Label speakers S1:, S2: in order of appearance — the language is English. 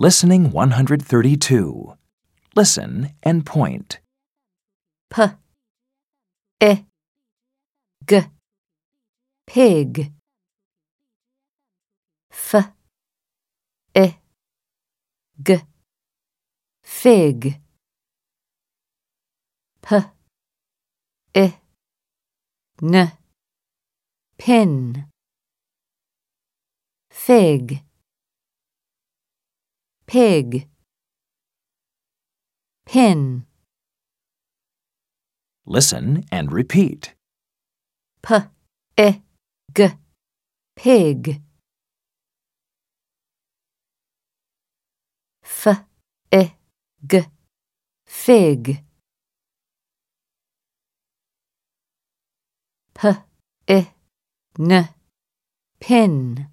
S1: Listening 132. Listen and point.
S2: p, i, g, pig, f, i, g, fig, p, i, n, pin, fig, pig, pin.
S1: Listen and repeat.
S2: p, i, g, pig. F, i, g, fig. P, i, n, pin.